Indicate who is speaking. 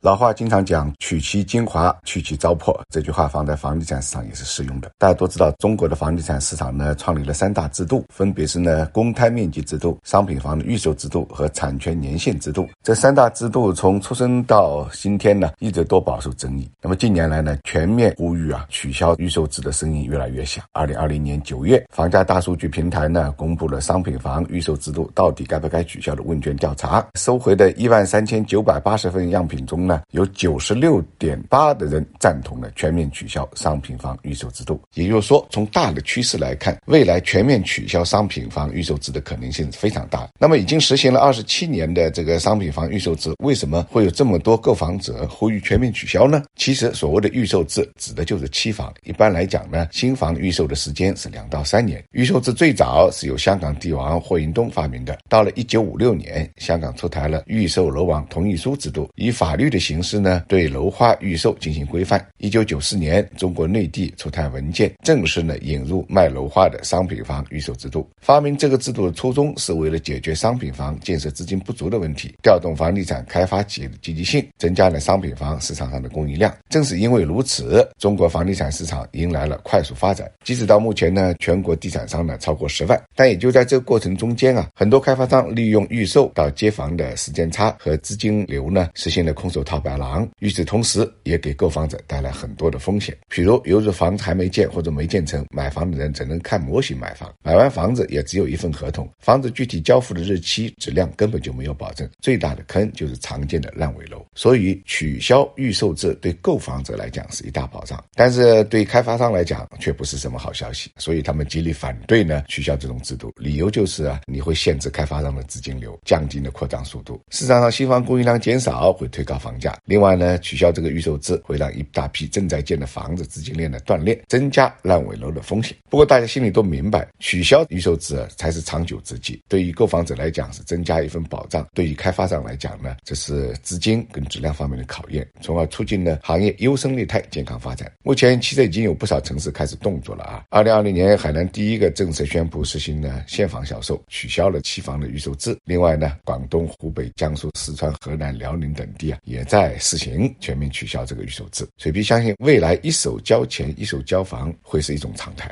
Speaker 1: 老话经常讲“取其精华，去其糟粕”，这句话放在房地产市场也是适用的。大家都知道，中国的房地产市场呢，创立了三大制度，分别是呢公摊面积制度、商品房的预售制度和产权年限制度。这三大制度从出生到今天呢，一直都饱受争议。那么近年来呢，全面呼吁啊取消预售制的声音越来越响。二零二零年九月，房价大数据平台呢公布了商品房预售制度到底该不该取消的问卷调查，收回的一万三千九百八十份样品中。呢，有九十六点八的人赞同了全面取消商品房预售制度。也就是说，从大的趋势来看，未来全面取消商品房预售制的可能性是非常大。那么，已经实行了二十七年的这个商品房预售制，为什么会有这么多购房者呼吁全面取消呢？其实，所谓的预售制指的就是期房。一般来讲呢，新房预售的时间是两到三年。预售制最早是由香港帝王霍英东发明的。到了一九五六年，香港出台了预售楼王同意书制度，以法律的。形式呢，对楼花预售进行规范。一九九四年，中国内地出台文件，正式呢引入卖楼花的商品房预售制度。发明这个制度的初衷是为了解决商品房建设资金不足的问题，调动房地产开发企业的积极性，增加了商品房市场上的供应量。正是因为如此，中国房地产市场迎来了快速发展。即使到目前呢，全国地产商呢超过十万，但也就在这个过程中间啊，很多开发商利用预售到接房的时间差和资金流呢，实现了空手。套白狼，与此同时，也给购房者带来很多的风险。比如，由于房子还没建或者没建成，买房的人只能看模型买房，买完房子也只有一份合同，房子具体交付的日期、质量根本就没有保证。最大的坑就是常见的烂尾楼。所以，取消预售制对购房者来讲是一大保障，但是对开发商来讲却不是什么好消息。所以，他们极力反对呢取消这种制度，理由就是啊，你会限制开发商的资金流，降低了扩张速度。市场上新房供应量减少，会推高房。价。另外呢，取消这个预售制会让一大批正在建的房子资金链的断裂，增加烂尾楼的风险。不过大家心里都明白，取消预售制才是长久之计。对于购房者来讲是增加一份保障，对于开发商来讲呢，这是资金跟质量方面的考验，从而促进了行业优胜劣汰、健康发展。目前其实已经有不少城市开始动作了啊。二零二零年，海南第一个正式宣布实行呢现房销售，取消了期房的预售制。另外呢，广东、湖北、江苏、四川、河南、辽宁等地啊，也在试行全面取消这个预售制，水皮相信未来一手交钱一手交房会是一种常态。